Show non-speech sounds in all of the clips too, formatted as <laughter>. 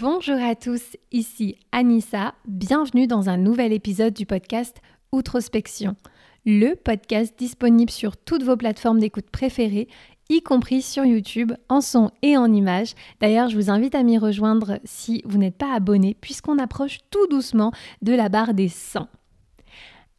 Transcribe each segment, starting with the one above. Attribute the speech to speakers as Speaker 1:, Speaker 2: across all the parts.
Speaker 1: Bonjour à tous, ici Anissa, bienvenue dans un nouvel épisode du podcast Outrospection, le podcast disponible sur toutes vos plateformes d'écoute préférées, y compris sur YouTube, en son et en image. D'ailleurs, je vous invite à m'y rejoindre si vous n'êtes pas abonné, puisqu'on approche tout doucement de la barre des 100.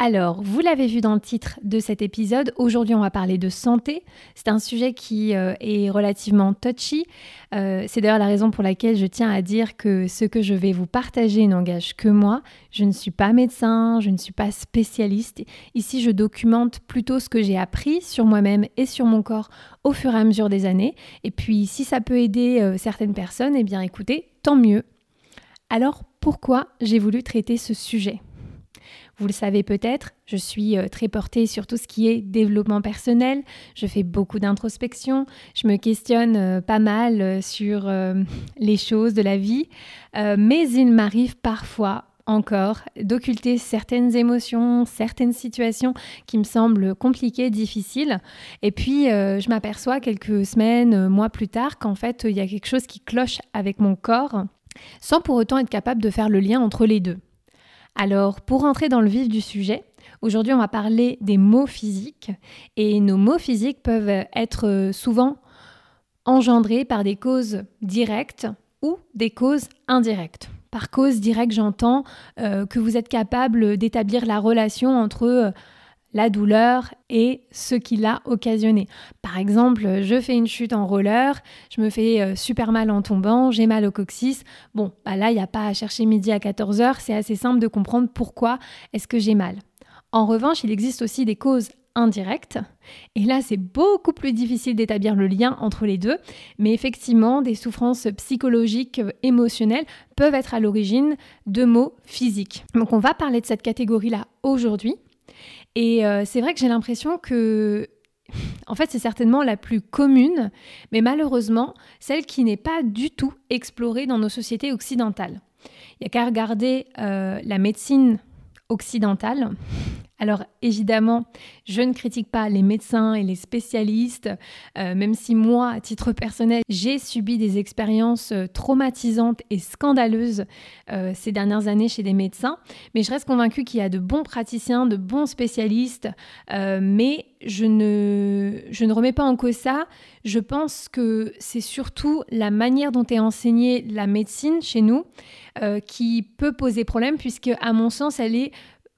Speaker 1: Alors, vous l'avez vu dans le titre de cet épisode, aujourd'hui on va parler de santé. C'est un sujet qui euh, est relativement touchy. Euh, c'est d'ailleurs la raison pour laquelle je tiens à dire que ce que je vais vous partager n'engage que moi. Je ne suis pas médecin, je ne suis pas spécialiste. Ici, je documente plutôt ce que j'ai appris sur moi-même et sur mon corps au fur et à mesure des années. Et puis, si ça peut aider euh, certaines personnes, eh bien écoutez, tant mieux. Alors, pourquoi j'ai voulu traiter ce sujet? Vous le savez peut-être, je suis euh, très portée sur tout ce qui est développement personnel, je fais beaucoup d'introspection, je me questionne euh, pas mal euh, sur <laughs> les choses de la vie, mais il m'arrive parfois encore d'occulter certaines émotions, certaines situations qui me semblent compliquées, difficiles. Et puis, je m'aperçois quelques semaines, mois plus tard, qu'en fait, il y a quelque chose qui cloche avec mon corps, sans pour autant être capable de faire le lien entre les deux. Alors, pour entrer dans le vif du sujet, aujourd'hui on va parler des mots physiques. Et nos mots physiques peuvent être souvent engendrés par des causes directes ou des causes indirectes. Par cause directe, j'entends euh, que vous êtes capable d'établir la relation entre euh, la douleur et ce qui l'a occasionné. Par exemple, je fais une chute en roller, je me fais euh, super mal en tombant, j'ai mal au coccyx. Bon, bah là, il n'y a pas à chercher midi à 14h, c'est assez simple de comprendre pourquoi est-ce que j'ai mal. En revanche, il existe aussi des causes indirectes. Et là, c'est beaucoup plus difficile d'établir le lien entre les deux. Mais effectivement, des souffrances psychologiques, euh, émotionnelles peuvent être à l'origine de maux physiques. Donc on va parler de cette catégorie-là aujourd'hui. Et euh, c'est vrai que j'ai l'impression que, en fait, c'est certainement la plus commune, mais malheureusement, celle qui n'est pas du tout explorée dans nos sociétés occidentales. Il n'y a qu'à regarder euh, la médecine occidentale alors évidemment, je ne critique pas les médecins et les spécialistes, euh, même si moi, à titre personnel, j'ai subi des expériences euh, traumatisantes et scandaleuses euh, ces dernières années chez des médecins, mais je reste convaincue qu'il y a de bons praticiens, de bons spécialistes, mais je ne, je ne remets pas en cause ça. Je pense que c'est surtout la manière dont est enseignée la médecine chez nous qui peut poser problème, puisque à mon sens, elle est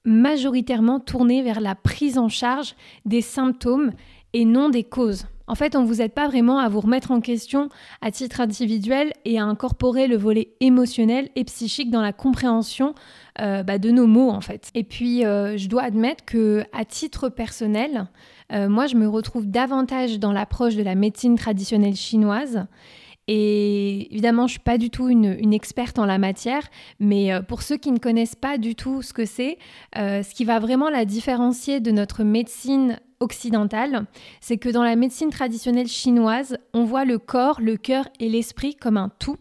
Speaker 1: majoritairement tourné vers la prise en charge des symptômes et non des causes. En fait, on ne vous aide pas vraiment à vous remettre en question à titre individuel et à incorporer le volet émotionnel et psychique dans la compréhension euh, bah, de nos mots, en fait. Et puis, euh, je dois admettre que à titre personnel, euh, moi, je me retrouve davantage dans l'approche de la médecine traditionnelle chinoise et évidemment, je ne suis pas du tout une, experte en la matière, mais euh, pour ceux qui ne connaissent pas du tout ce que c'est, euh, ce qui va vraiment la différencier de notre médecine occidentale, c'est que dans la médecine traditionnelle chinoise, on voit le corps, le cœur et l'esprit comme un tout.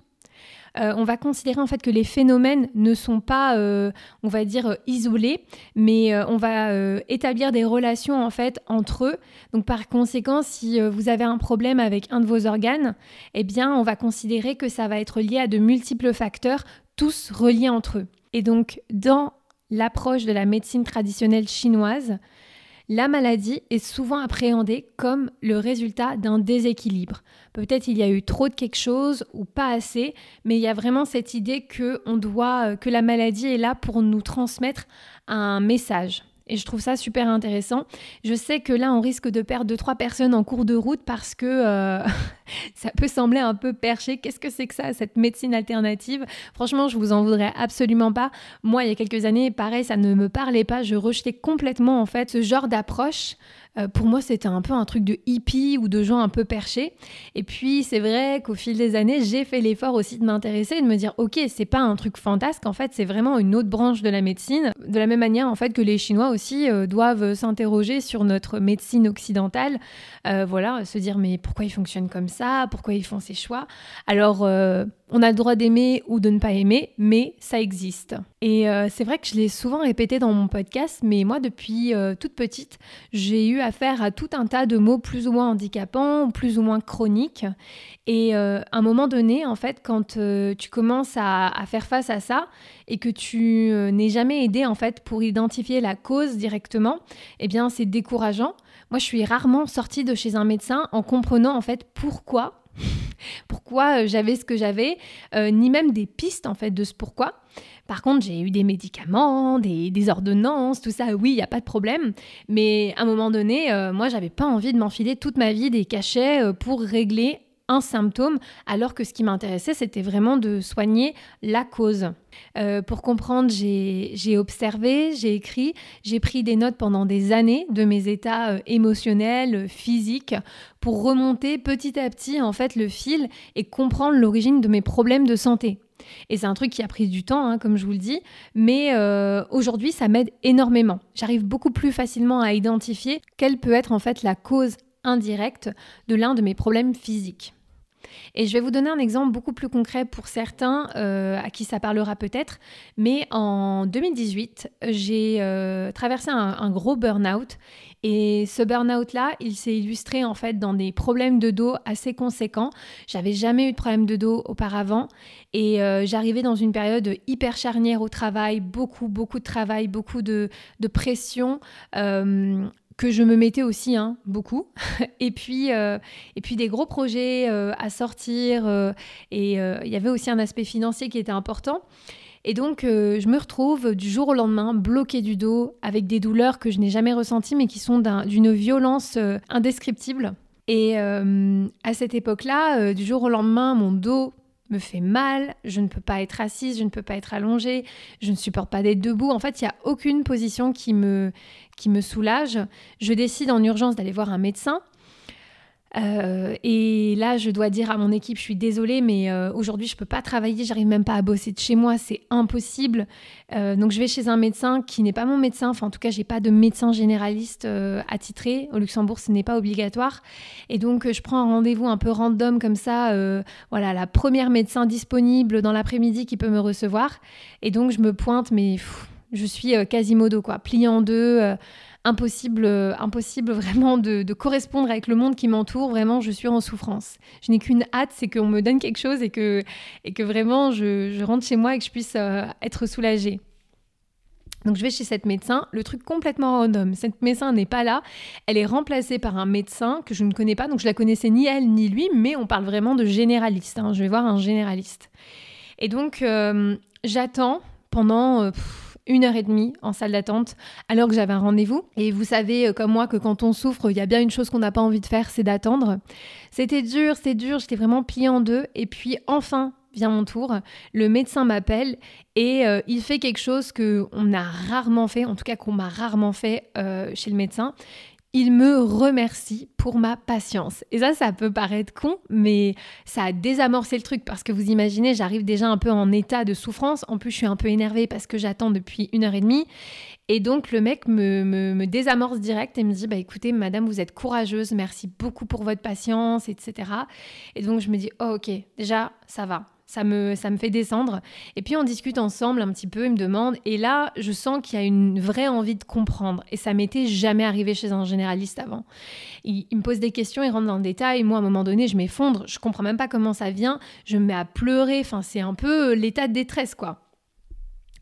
Speaker 1: Euh, on va considérer en fait que les phénomènes ne sont pas, euh, on va dire, isolés, mais euh, on va établir des relations en fait entre eux. Donc par conséquent, si vous avez un problème avec un de vos organes, eh bien, on va considérer que ça va être lié à de multiples facteurs, tous reliés entre eux. Et donc, dans l'approche de la médecine traditionnelle chinoise, la maladie est souvent appréhendée comme le résultat d'un déséquilibre. Peut-être il y a eu trop de quelque chose ou pas assez, mais il y a vraiment cette idée que doit, que la maladie est là pour nous transmettre un message. Et je trouve ça super intéressant. Je sais que là, on risque de perdre deux, trois personnes en cours de route parce que euh, <laughs> ça peut sembler un peu perché. Qu'est-ce que c'est que ça, cette médecine alternative? Franchement, je vous en voudrais absolument pas. Moi, il y a quelques années, pareil, ça ne me parlait pas. Je rejetais complètement, en fait, ce genre d'approche. Euh, pour moi, c'était un peu un truc de hippie ou de gens un peu perchés. Et puis, c'est vrai qu'au fil des années, j'ai fait l'effort aussi de m'intéresser et de me dire, ok, c'est pas un truc fantasque, en fait, c'est vraiment une autre branche de la médecine. De la même manière, en fait, que les Chinois aussi euh, doivent s'interroger sur notre médecine occidentale. Euh, voilà, se dire, mais pourquoi ils fonctionnent comme ça? Pourquoi ils font ces choix? Alors, on a le droit d'aimer ou de ne pas aimer, mais ça existe. Et euh, c'est vrai que je l'ai souvent répété dans mon podcast, mais moi, depuis euh, toute petite, j'ai eu affaire à tout un tas de mots plus ou moins handicapants, plus ou moins chroniques. Et euh, à un moment donné, en fait, quand tu commences à, à, faire face à ça et que tu n'es jamais aidé, en fait, pour identifier la cause directement, eh bien, c'est décourageant. Moi, je suis rarement sortie de chez un médecin en comprenant, en fait, pourquoi <laughs> pourquoi j'avais ce que j'avais, ni même des pistes en fait de ce pourquoi. Par contre, j'ai eu des médicaments, des, ordonnances, tout ça, oui, il n'y a pas de problème. Mais à un moment donné, euh, moi, j'avais pas envie de m'enfiler toute ma vie des cachets euh, pour régler un symptôme, alors que ce qui m'intéressait, c'était vraiment de soigner la cause. Euh, pour comprendre, j'ai observé, j'ai écrit, j'ai pris des notes pendant des années de mes états émotionnels, physiques, pour remonter petit à petit en fait le fil et comprendre l'origine de mes problèmes de santé. Et c'est un truc qui a pris du temps, hein, comme je vous le dis, mais euh, aujourd'hui, ça m'aide énormément. J'arrive beaucoup plus facilement à identifier quelle peut être en fait la cause indirecte de l'un de mes problèmes physiques. Et je vais vous donner un exemple beaucoup plus concret pour certains euh, à qui ça parlera peut-être. Mais en 2018, j'ai euh, traversé un, gros burn-out et ce burn-out-là, il s'est illustré en fait dans des problèmes de dos assez conséquents. J'avais jamais eu de problème de dos auparavant et euh, j'arrivais dans une période hyper charnière au travail, beaucoup, beaucoup de travail, beaucoup de, pression. Euh, que je me mettais aussi hein, beaucoup <laughs> et puis euh, et puis des gros projets à sortir et il y avait aussi un aspect financier qui était important et donc, euh, je me retrouve du jour au lendemain bloquée du dos avec des douleurs que je n'ai jamais ressenties, mais qui sont d'une violence euh, indescriptible. Et euh, à cette époque-là, du jour au lendemain, mon dos me fait mal, je ne peux pas être assise, je ne peux pas être allongée, je ne supporte pas d'être debout. En fait, il n'y a aucune position qui me, qui me soulage. Je décide en urgence d'aller voir un médecin. Euh, et là, je dois dire à mon équipe, je suis désolée, mais euh, aujourd'hui, je peux pas travailler, j'arrive même pas à bosser de chez moi, c'est impossible. Euh, donc, je vais chez un médecin qui n'est pas mon médecin. Enfin, en tout cas, j'ai pas de médecin généraliste attitré. Au Luxembourg, ce n'est pas obligatoire. Et donc, je prends un rendez-vous un peu random comme ça. voilà, la première médecin disponible dans l'après-midi qui peut me recevoir. Et donc, je me pointe, mais je suis quasimodo, quoi, pliée en deux impossible, euh, impossible <laughs> vraiment de, correspondre avec le monde qui m'entoure. Vraiment, je suis en souffrance. Je n'ai qu'une hâte, c'est qu'on me donne quelque chose et que, et que vraiment je, rentre chez moi et que je puisse euh, être soulagée. Donc je vais chez cette médecin, le truc complètement random. Cette médecin n'est pas là, elle est remplacée par un médecin que je ne connais pas, donc je la connaissais ni elle ni lui, mais on parle vraiment de généraliste. Hein. Je vais voir un généraliste. Et donc euh, j'attends pendant une heure et demie en salle d'attente alors que j'avais un rendez-vous. Et vous savez, euh, comme moi, que quand on souffre, il y a bien une chose qu'on n'a pas envie de faire, c'est d'attendre. C'était dur, c'est dur, j'étais vraiment pliée en deux. Et puis enfin, vient mon tour, le médecin m'appelle et euh, il fait quelque chose que on a rarement fait, en tout cas qu'on m'a rarement fait euh, chez le médecin il me remercie pour ma patience. Et ça, ça peut paraître con, mais ça a désamorcé le truc parce que vous imaginez, j'arrive déjà un peu en état de souffrance. En plus, je suis un peu énervée parce que j'attends depuis une heure et demie. Et donc, le mec me, me, désamorce direct et me dit Bah écoutez, madame, vous êtes courageuse, merci beaucoup pour votre patience, etc. Et donc, je me dis oh, Ok, déjà, ça va ça me, ça me fait descendre. Et puis on discute ensemble un petit peu, il me demande, et là je sens qu'il y a une vraie envie de comprendre. Et ça m'était jamais arrivé chez un généraliste avant. Il, me pose des questions, il rentre dans le détail, moi à un moment donné je m'effondre, je comprends même pas comment ça vient, je me mets à pleurer, enfin c'est un peu l'état de détresse quoi.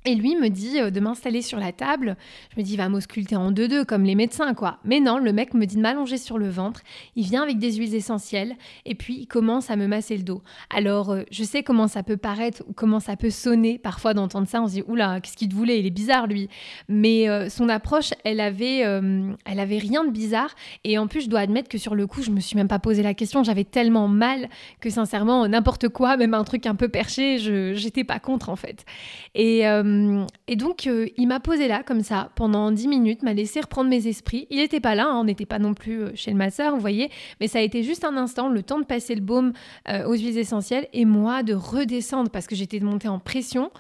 Speaker 1: Et lui me dit euh, de m'installer sur la table. Je me dis, il va m'ausculter en deux-deux, comme les médecins, quoi. Mais non, le mec me dit de m'allonger sur le ventre. Il vient avec des huiles essentielles et puis il commence à me masser le dos. Alors, euh, je sais comment ça peut paraître ou comment ça peut sonner parfois d'entendre ça. On se dit, oula, qu'est-ce qu'il te voulait? Il est bizarre, lui. Mais euh, son approche, elle avait, elle avait rien de bizarre. Et en plus, je dois admettre que sur le coup, je me suis même pas posé la question. J'avais tellement mal que sincèrement, n'importe quoi, même un truc un peu perché, je j'étais pas contre en fait. Et et donc, euh, il m'a posé là, comme ça, pendant 10 minutes, m'a laissé reprendre mes esprits. Il n'était pas là, hein, on n'était pas non plus euh, chez le masseur, vous voyez, mais ça a été juste un instant, le temps de passer le baume aux huiles essentielles et moi de redescendre parce que j'étais montée en pression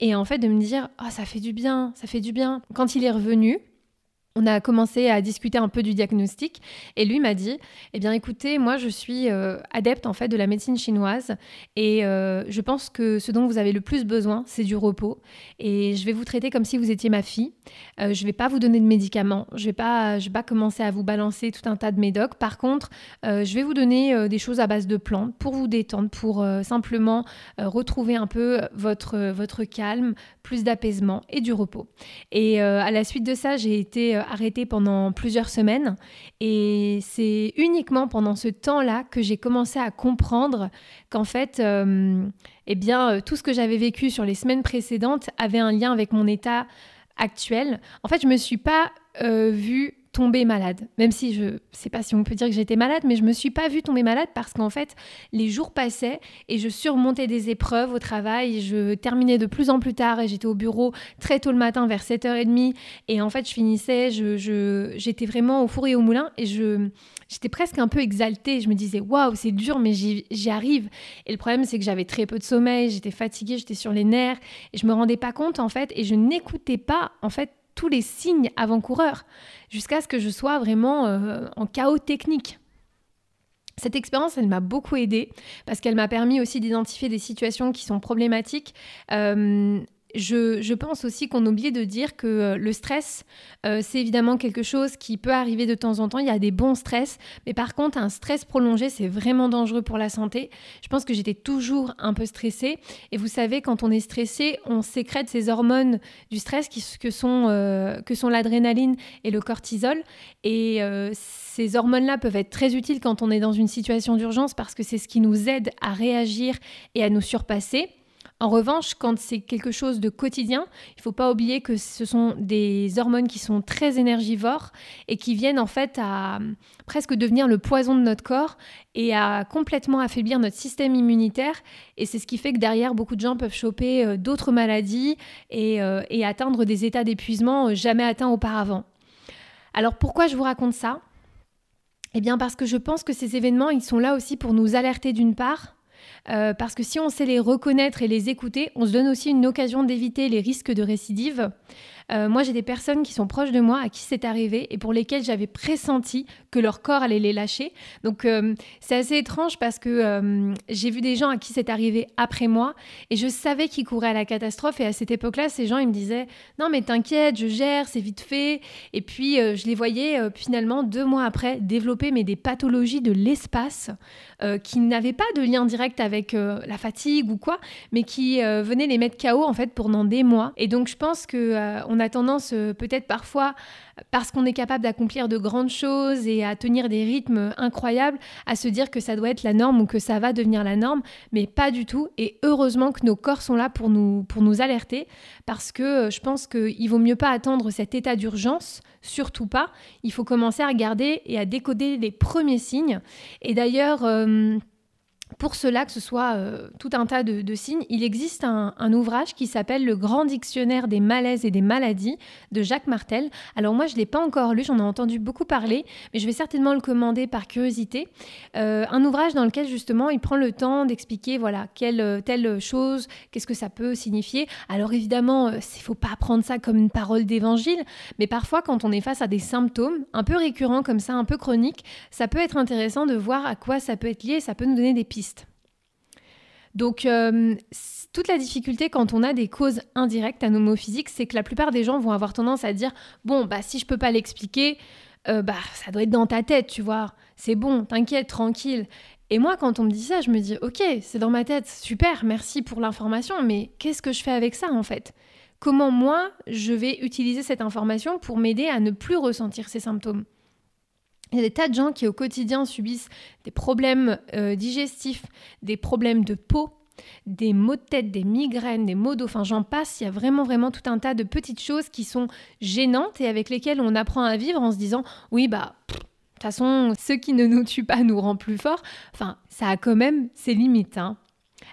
Speaker 1: et en fait de me dire, ah, ça fait du bien, ça fait du bien. Quand il est revenu, on a commencé à discuter un peu du diagnostic et lui m'a dit eh bien écoutez moi je suis euh, adepte en fait de la médecine chinoise et euh, je pense que ce dont vous avez le plus besoin c'est du repos et je vais vous traiter comme si vous étiez ma fille. Euh, je vais pas vous donner de médicaments. Je vais pas je vais pas commencer à vous balancer tout un tas de médocs. Par contre je vais vous donner des choses à base de plantes pour vous détendre pour simplement retrouver un peu votre votre calme plus d'apaisement et du repos. Et à la suite de ça j'ai été arrêté pendant plusieurs semaines. Et c'est uniquement pendant ce temps-là que j'ai commencé à comprendre qu'en fait, euh, eh bien, euh, tout ce que j'avais vécu sur les semaines précédentes avait un lien avec mon état actuel. En fait, je me suis pas euh, vue tomber malade. Même si je ne sais pas si on peut dire que j'étais malade, mais je me suis pas vue tomber malade parce qu'en fait, les jours passaient et je surmontais des épreuves au travail. Je terminais de plus en plus tard et j'étais au bureau très tôt le matin vers 7h30. Et en fait, je finissais, je, j'étais vraiment au four et au moulin et je, j'étais presque un peu exaltée. Je me disais, waouh, c'est dur, mais j'y, j'y arrive. Et le problème, c'est que j'avais très peu de sommeil, j'étais fatiguée, j'étais sur les nerfs et je me rendais pas compte en fait et je n'écoutais pas en fait les signes avant-coureurs jusqu'à ce que je sois vraiment euh, en chaos technique. Cette expérience, elle m'a beaucoup aidée parce qu'elle m'a permis aussi d'identifier des situations qui sont problématiques. Euh, je, pense aussi qu'on oublie de dire que euh, le stress, euh, c'est évidemment quelque chose qui peut arriver de temps en temps. Il y a des bons stress, mais par contre, un stress prolongé, c'est vraiment dangereux pour la santé. Je pense que j'étais toujours un peu stressée. Et vous savez, quand on est stressé, on sécrète ces hormones du stress qui, que sont, euh, que sont l'adrénaline et le cortisol. Et ces hormones-là peuvent être très utiles quand on est dans une situation d'urgence parce que c'est ce qui nous aide à réagir et à nous surpasser. En revanche, quand c'est quelque chose de quotidien, il ne faut pas oublier que ce sont des hormones qui sont très énergivores et qui viennent en fait à presque devenir le poison de notre corps et à complètement affaiblir notre système immunitaire. Et c'est ce qui fait que derrière, beaucoup de gens peuvent choper euh, d'autres maladies euh, et, atteindre des états d'épuisement euh, jamais atteints auparavant. Alors pourquoi je vous raconte ça? Eh bien parce que je pense que ces événements, ils sont là aussi pour nous alerter d'une part, euh, parce que si on sait les reconnaître et les écouter, on se donne aussi une occasion d'éviter les risques de récidive. Euh, moi, j'ai des personnes qui sont proches de moi à qui c'est arrivé et pour lesquelles j'avais pressenti que leur corps allait les lâcher. Donc, euh, c'est assez étrange parce que j'ai vu des gens à qui c'est arrivé après moi et je savais qu'ils couraient à la catastrophe. Et à cette époque-là, ces gens, ils me disaient Non, mais t'inquiète, je gère, c'est vite fait. Et puis, je les voyais finalement deux mois après développer mais des pathologies de l'espace. Euh, qui n'avaient pas de lien direct avec euh, la fatigue ou quoi, mais qui euh, venaient les mettre KO en fait pendant des mois. Et donc je pense que on a tendance peut-être parfois parce qu'on est capable d'accomplir de grandes choses et à tenir des rythmes incroyables, à se dire que ça doit être la norme ou que ça va devenir la norme, mais pas du tout. Et heureusement que nos corps sont là pour nous, pour nous alerter, parce que je pense qu'il vaut mieux pas attendre cet état d'urgence surtout pas. Il faut commencer à regarder et à décoder les premiers signes. Et d'ailleurs, euh, pour cela, que ce soit euh, tout un tas de, signes, il existe un, ouvrage qui s'appelle Le Grand Dictionnaire des malaises et des maladies de Jacques Martel. Alors moi, je ne l'ai pas encore lu, j'en ai entendu beaucoup parler, mais je vais certainement le commander par curiosité. Euh, un ouvrage dans lequel justement il prend le temps d'expliquer voilà quelle euh, telle chose, qu'est-ce que ça peut signifier. Alors évidemment, il ne faut pas prendre ça comme une parole d'évangile, mais parfois quand on est face à des symptômes un peu récurrents comme ça, un peu chroniques, ça peut être intéressant de voir à quoi ça peut être lié, ça peut nous donner des pistes. Donc, euh, toute la difficulté quand on a des causes indirectes à physiques, c'est que la plupart des gens vont avoir tendance à dire Bon, bah, si je peux pas l'expliquer, euh, bah, ça doit être dans ta tête, tu vois. C'est bon, t'inquiète, tranquille. Et moi, quand on me dit ça, je me dis Ok, c'est dans ma tête, super, merci pour l'information, mais qu'est-ce que je fais avec ça en fait? Comment moi, je vais utiliser cette information pour m'aider à ne plus ressentir ces symptômes? Il y a des tas de gens qui au quotidien subissent des problèmes euh, digestifs, des problèmes de peau, des maux de tête, des migraines, des maux d'eau, enfin j'en passe, il y a vraiment vraiment tout un tas de petites choses qui sont gênantes et avec lesquelles on apprend à vivre en se disant oui bah de toute façon ce qui ne nous tue pas nous rend plus fort. Enfin ça a quand même ses limites. Hein.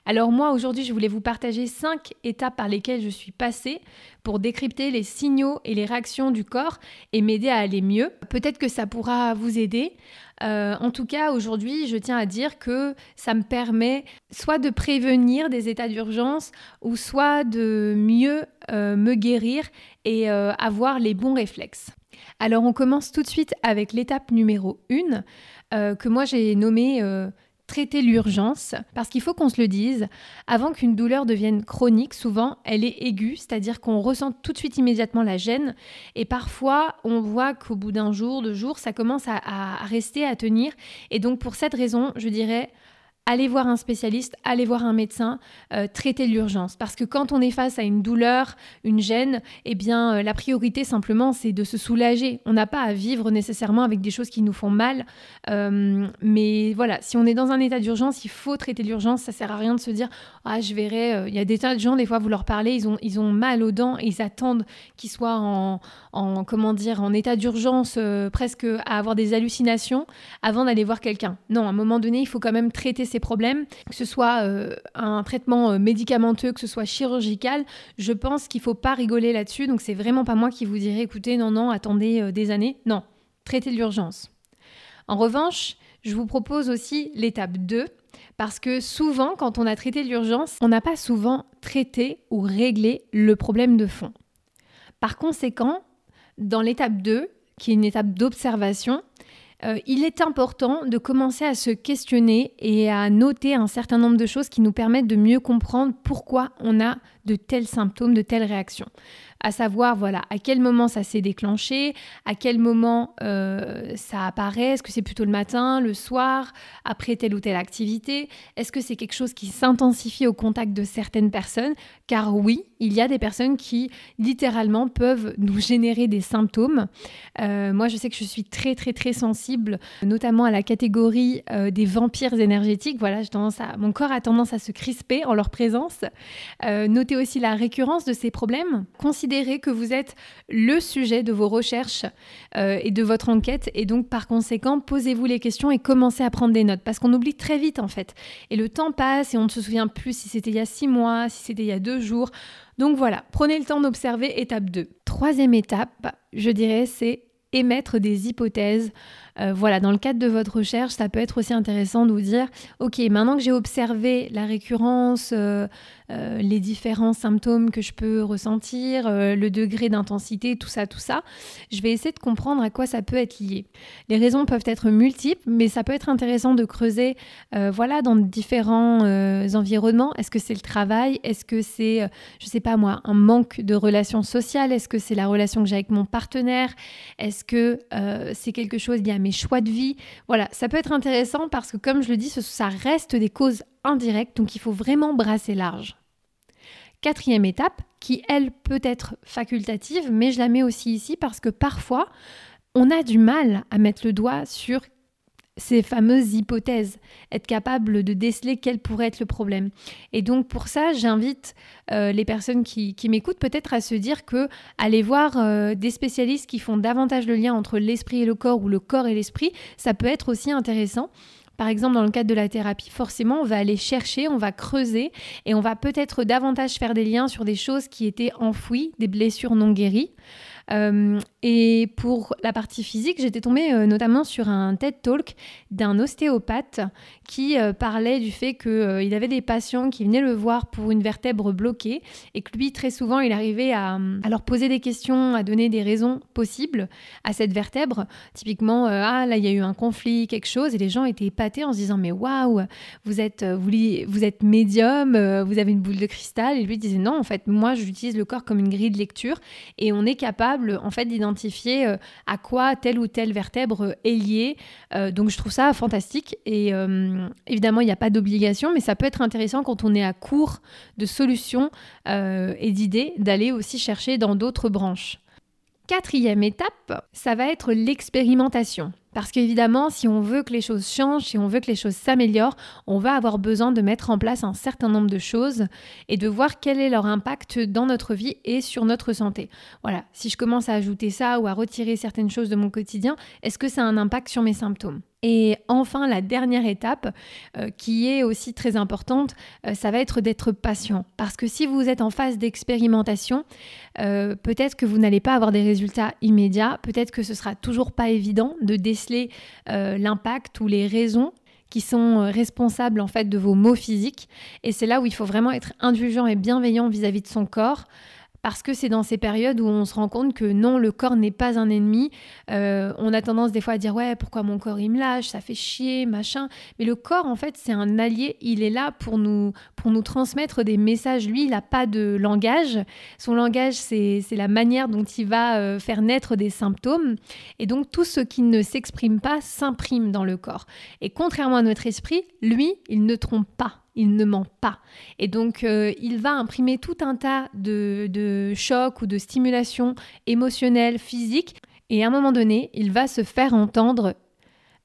Speaker 1: Alors moi aujourd'hui je voulais vous partager cinq étapes par lesquelles je suis passée pour décrypter les signaux et les réactions du corps et m'aider à aller mieux. Peut-être que ça pourra vous aider. Euh, en tout cas aujourd'hui je tiens à dire que ça me permet soit de prévenir des états d'urgence ou soit de mieux euh, me guérir et euh, avoir les bons réflexes. Alors on commence tout de suite avec l'étape numéro 1 que moi j'ai nommée traiter l'urgence, parce qu'il faut qu'on se le dise, avant qu'une douleur devienne chronique, souvent elle est aiguë, c'est-à-dire qu'on ressent tout de suite immédiatement la gêne, et parfois on voit qu'au bout d'un jour, deux jours, ça commence à, rester, à tenir, et donc pour cette raison, je dirais allez voir un spécialiste, allez voir un médecin, euh, traiter l'urgence. Parce que quand on est face à une douleur, une gêne, eh bien, euh, la priorité simplement, c'est de se soulager. On n'a pas à vivre nécessairement avec des choses qui nous font mal. Euh, mais voilà, si on est dans un état d'urgence, il faut traiter l'urgence. Ça sert à rien de se dire, ah, je verrai. Il y a des tas de gens, des fois, vous leur parlez, ils ont, ils ont mal aux dents et ils attendent qu'ils soient en, en, comment dire, en état d'urgence, presque à avoir des hallucinations avant d'aller voir quelqu'un. Non, à un moment donné, il faut quand même traiter ces problèmes, que ce soit euh, un traitement euh, médicamenteux, que ce soit chirurgical, je pense qu'il faut pas rigoler là-dessus. Donc c'est vraiment pas moi qui vous dirai écoutez, non, non, attendez euh, des années. Non, traitez l'urgence. En revanche, je vous propose aussi l'étape 2, parce que souvent, quand on a traité l'urgence, on n'a pas souvent traité ou réglé le problème de fond. Par conséquent, dans l'étape 2, qui est une étape d'observation, euh, il est important de commencer à se questionner et à noter un certain nombre de choses qui nous permettent de mieux comprendre pourquoi on a de tels symptômes, de telles réactions à savoir voilà à quel moment ça s'est déclenché, à quel moment euh, ça apparaît, est-ce que c'est plutôt le matin, le soir, après telle ou telle activité, est-ce que c'est quelque chose qui s'intensifie au contact de certaines personnes, car oui, il y a des personnes qui littéralement peuvent nous générer des symptômes. Euh, moi, je sais que je suis très très très sensible, notamment à la catégorie euh, des vampires énergétiques. Voilà, tendance à, mon corps a tendance à se crisper en leur présence. notez aussi la récurrence de ces problèmes. Considérez que vous êtes le sujet de vos recherches euh, et de votre enquête. Et donc, par conséquent, posez-vous les questions et commencez à prendre des notes. Parce qu'on oublie très vite, en fait. Et le temps passe et on ne se souvient plus si c'était il y a six mois, si c'était il y a deux jours. Donc voilà, prenez le temps d'observer étape 2. Troisième étape, je dirais, c'est émettre des hypothèses. Euh, voilà, dans le cadre de votre recherche, ça peut être aussi intéressant de vous dire, ok, maintenant que j'ai observé la récurrence, euh, euh, les différents symptômes que je peux ressentir, le degré d'intensité, tout ça, tout ça, je vais essayer de comprendre à quoi ça peut être lié. Les raisons peuvent être multiples, mais ça peut être intéressant de creuser, voilà, dans différents environnements. Est-ce que c'est le travail? Est-ce que c'est, je sais pas moi, un manque de relations sociales? Est-ce que c'est la relation que j'ai avec mon partenaire? Que c'est quelque chose lié à mes choix de vie. Voilà, ça peut être intéressant parce que comme je le dis, ça reste des causes indirectes, donc il faut vraiment brasser large. Quatrième étape, qui elle peut être facultative, mais je la mets aussi ici parce que parfois on a du mal à mettre le doigt sur ces fameuses hypothèses, être capable de déceler quel pourrait être le problème. Et donc pour ça, j'invite euh, les personnes qui, m'écoutent peut-être à se dire que aller voir euh, des spécialistes qui font davantage le lien entre l'esprit et le corps ou le corps et l'esprit, ça peut être aussi intéressant. Par exemple, dans le cadre de la thérapie, forcément, on va aller chercher, on va creuser et on va peut-être davantage faire des liens sur des choses qui étaient enfouies, des blessures non guéries. Euh, et pour la partie physique, j'étais tombée euh, notamment sur un TED Talk d'un ostéopathe qui euh, parlait du fait qu'il avait des patients qui venaient le voir pour une vertèbre bloquée et que lui, très souvent, il arrivait à, leur poser des questions, à donner des raisons possibles à cette vertèbre. Typiquement, ah là, il y a eu un conflit, quelque chose, et les gens étaient épatés en se disant, mais waouh, vous êtes, vous, vous êtes médium, vous avez une boule de cristal. Et lui disait, non, en fait, moi, j'utilise le corps comme une grille de lecture et on est capable en fait d'identifier euh, à quoi telle ou telle vertèbre est liée. Euh, donc je trouve ça fantastique et euh, évidemment il n'y a pas d'obligation, mais ça peut être intéressant quand on est à court de solutions et d'idées d'aller aussi chercher dans d'autres branches. Quatrième étape, ça va être l'expérimentation. Parce qu'évidemment, si on veut que les choses changent, si on veut que les choses s'améliorent, on va avoir besoin de mettre en place un certain nombre de choses et de voir quel est leur impact dans notre vie et sur notre santé. Voilà, si je commence à ajouter ça ou à retirer certaines choses de mon quotidien, est-ce que ça a un impact sur mes symptômes? Et enfin, la dernière étape, euh, qui est aussi très importante, euh, ça va être d'être patient. Parce que si vous êtes en phase d'expérimentation, euh, peut-être que vous n'allez pas avoir des résultats immédiats, peut-être que ce sera toujours pas évident de déceler l'impact ou les raisons qui sont responsables en fait de vos maux physiques. Et c'est là où il faut vraiment être indulgent et bienveillant vis à -vis de son corps parce que c'est dans ces périodes où on se rend compte que non, le corps n'est pas un ennemi. Euh, on a tendance des fois à dire ouais, pourquoi mon corps il me lâche, ça fait chier, machin. Mais le corps, en fait, c'est un allié. Il est là pour nous, pour nous transmettre des messages. Lui, il n'a pas de langage. Son langage, c'est la manière dont il va euh, faire naître des symptômes. Et donc, tout ce qui ne s'exprime pas s'imprime dans le corps. Et contrairement à notre esprit, lui, il ne trompe pas il ne ment pas. Et donc, euh, il va imprimer tout un tas de, de chocs ou de stimulations émotionnelles, physiques. Et à un moment donné, il va se faire entendre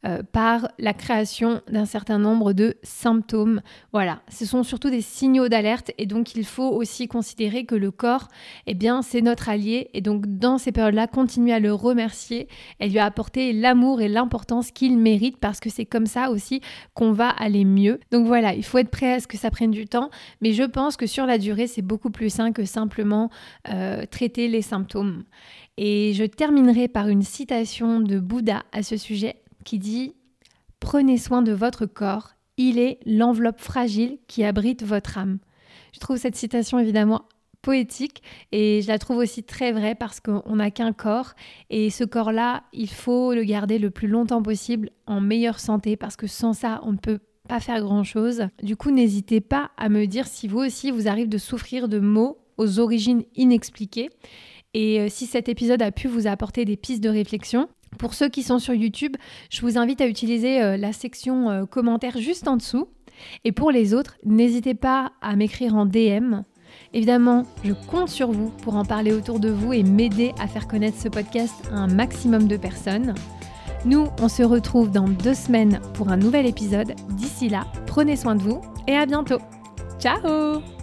Speaker 1: euh, par la création d'un certain nombre de symptômes. Voilà, ce sont surtout des signaux d'alerte et donc il faut aussi considérer que le corps, eh bien, c'est notre allié et donc dans ces périodes-là, continuer à le remercier et lui apporter l'amour et l'importance qu'il mérite parce que c'est comme ça aussi qu'on va aller mieux. Donc voilà, il faut être prêt à ce que ça prenne du temps, mais je pense que sur la durée, c'est beaucoup plus sain que simplement euh, traiter les symptômes. Et je terminerai par une citation de Bouddha à ce sujet qui dit Prenez soin de votre corps, il est l'enveloppe fragile qui abrite votre âme. Je trouve cette citation évidemment poétique et je la trouve aussi très vraie parce qu'on n'a qu'un corps et ce corps-là, il faut le garder le plus longtemps possible en meilleure santé parce que sans ça, on ne peut pas faire grand-chose. Du coup, n'hésitez pas à me dire si vous aussi vous arrive de souffrir de maux aux origines inexpliquées. Et euh, si cet épisode a pu vous apporter des pistes de réflexion, pour ceux qui sont sur YouTube, je vous invite à utiliser euh, la section euh, commentaires juste en dessous. Et pour les autres, n'hésitez pas à m'écrire en DM. Évidemment, je compte sur vous pour en parler autour de vous et m'aider à faire connaître ce podcast à un maximum de personnes. Nous, on se retrouve dans deux semaines pour un nouvel épisode. D'ici là, prenez soin de vous et à bientôt. Ciao